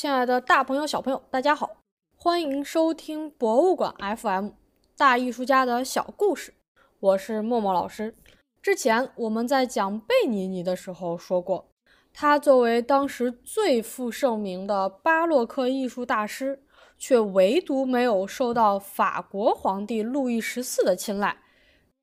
亲爱的大朋友、小朋友，大家好，欢迎收听博物馆 FM 大艺术家的小故事。我是默默老师。之前我们在讲贝尼尼的时候说过，他作为当时最负盛名的巴洛克艺术大师，却唯独没有受到法国皇帝路易十四的青睐，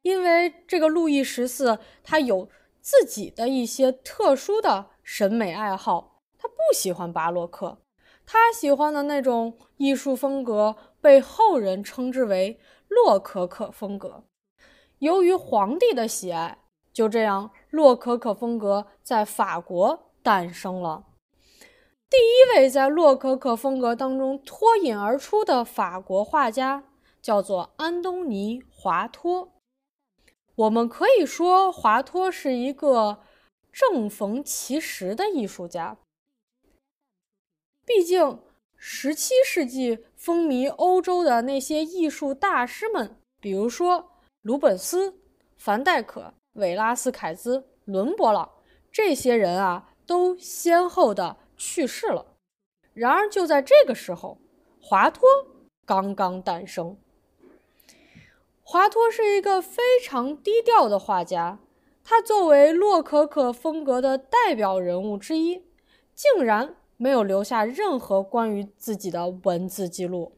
因为这个路易十四他有自己的一些特殊的审美爱好，他不喜欢巴洛克。他喜欢的那种艺术风格被后人称之为洛可可风格。由于皇帝的喜爱，就这样，洛可可风格在法国诞生了。第一位在洛可可风格当中脱颖而出的法国画家叫做安东尼·华托。我们可以说，华托是一个正逢其时的艺术家。毕竟，十七世纪风靡欧洲的那些艺术大师们，比如说鲁本斯、凡戴克、维拉斯凯兹、伦勃朗，这些人啊，都先后的去世了。然而，就在这个时候，华托刚刚诞生。华托是一个非常低调的画家，他作为洛可可风格的代表人物之一，竟然。没有留下任何关于自己的文字记录。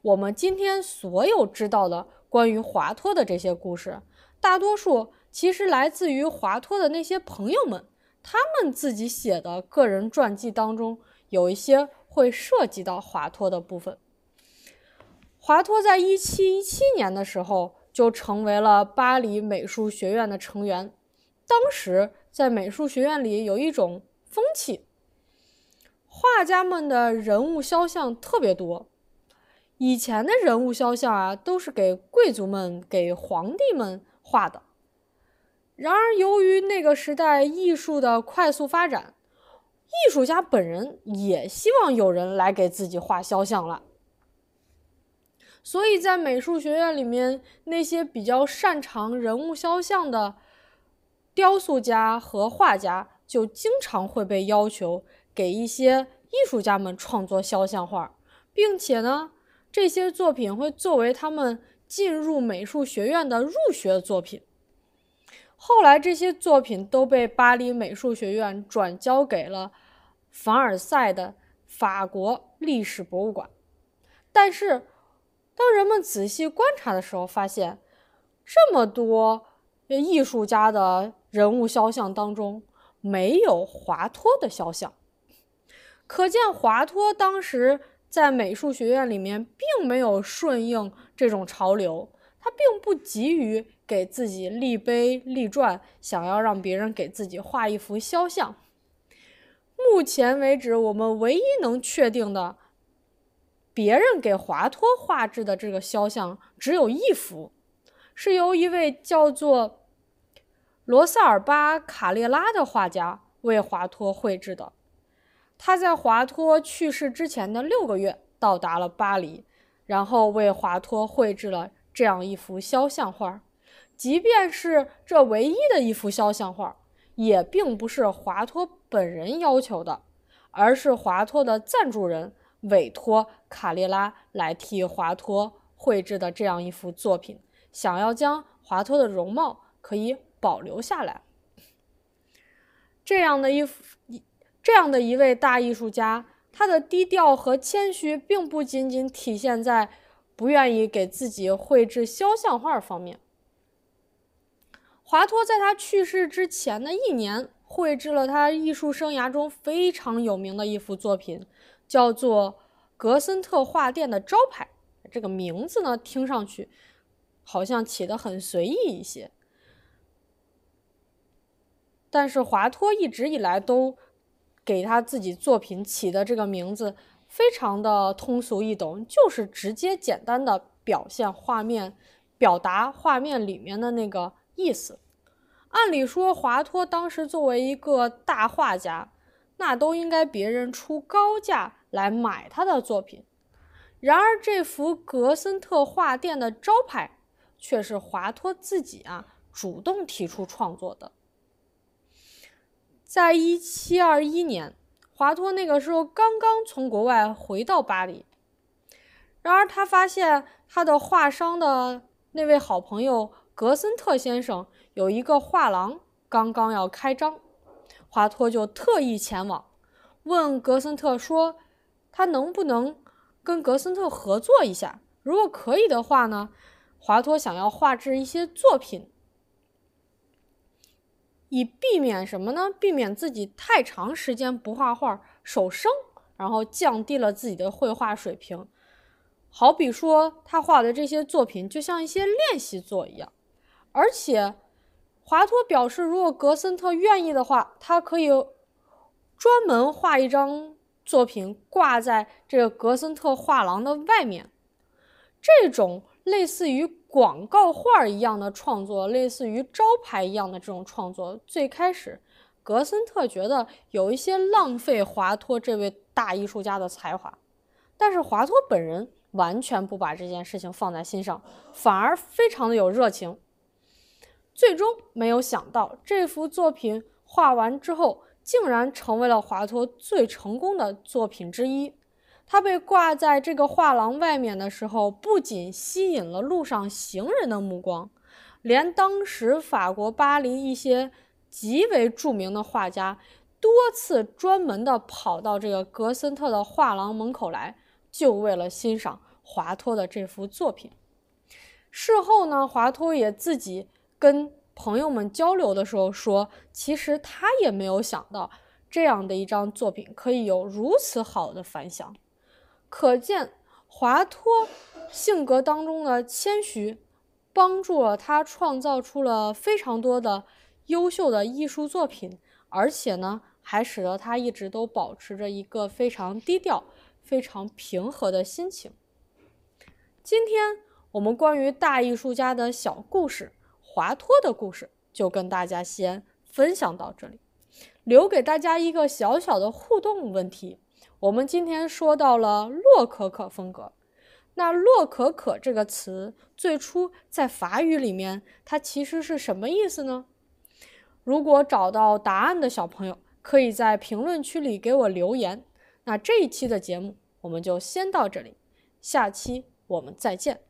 我们今天所有知道的关于华托的这些故事，大多数其实来自于华托的那些朋友们，他们自己写的个人传记当中有一些会涉及到华托的部分。华托在一七一七年的时候就成为了巴黎美术学院的成员。当时在美术学院里有一种风气。画家们的人物肖像特别多，以前的人物肖像啊，都是给贵族们、给皇帝们画的。然而，由于那个时代艺术的快速发展，艺术家本人也希望有人来给自己画肖像了。所以在美术学院里面，那些比较擅长人物肖像的雕塑家和画家，就经常会被要求。给一些艺术家们创作肖像画，并且呢，这些作品会作为他们进入美术学院的入学作品。后来，这些作品都被巴黎美术学院转交给了凡尔赛的法国历史博物馆。但是，当人们仔细观察的时候，发现这么多艺术家的人物肖像当中，没有华托的肖像。可见华托当时在美术学院里面并没有顺应这种潮流，他并不急于给自己立碑立传，想要让别人给自己画一幅肖像。目前为止，我们唯一能确定的，别人给华托画制的这个肖像只有一幅，是由一位叫做罗萨尔巴卡列拉的画家为华托绘制的。他在华托去世之前的六个月到达了巴黎，然后为华托绘制了这样一幅肖像画。即便是这唯一的一幅肖像画，也并不是华托本人要求的，而是华托的赞助人委托卡列拉来替华托绘制的这样一幅作品，想要将华托的容貌可以保留下来。这样的一幅一。这样的一位大艺术家，他的低调和谦虚，并不仅仅体现在不愿意给自己绘制肖像画方面。华托在他去世之前的一年，绘制了他艺术生涯中非常有名的一幅作品，叫做格森特画店的招牌。这个名字呢，听上去好像起得很随意一些，但是华托一直以来都。给他自己作品起的这个名字非常的通俗易懂，就是直接简单的表现画面，表达画面里面的那个意思。按理说，华托当时作为一个大画家，那都应该别人出高价来买他的作品。然而，这幅格森特画店的招牌却是华托自己啊主动提出创作的。在一七二一年，华托那个时候刚刚从国外回到巴黎，然而他发现他的画商的那位好朋友格森特先生有一个画廊刚刚要开张，华托就特意前往，问格森特说：“他能不能跟格森特合作一下？如果可以的话呢？华托想要画制一些作品。”以避免什么呢？避免自己太长时间不画画手生，然后降低了自己的绘画水平。好比说，他画的这些作品就像一些练习作一样。而且，华托表示，如果格森特愿意的话，他可以专门画一张作品挂在这个格森特画廊的外面。这种类似于。广告画一样的创作，类似于招牌一样的这种创作，最开始，格森特觉得有一些浪费华托这位大艺术家的才华，但是华托本人完全不把这件事情放在心上，反而非常的有热情。最终没有想到，这幅作品画完之后，竟然成为了华托最成功的作品之一。它被挂在这个画廊外面的时候，不仅吸引了路上行人的目光，连当时法国巴黎一些极为著名的画家，多次专门的跑到这个格森特的画廊门口来，就为了欣赏华托的这幅作品。事后呢，华托也自己跟朋友们交流的时候说，其实他也没有想到，这样的一张作品可以有如此好的反响。可见，华托性格当中的谦虚，帮助了他创造出了非常多的优秀的艺术作品，而且呢，还使得他一直都保持着一个非常低调、非常平和的心情。今天我们关于大艺术家的小故事——华托的故事，就跟大家先分享到这里，留给大家一个小小的互动问题。我们今天说到了洛可可风格，那洛可可这个词最初在法语里面，它其实是什么意思呢？如果找到答案的小朋友，可以在评论区里给我留言。那这一期的节目我们就先到这里，下期我们再见。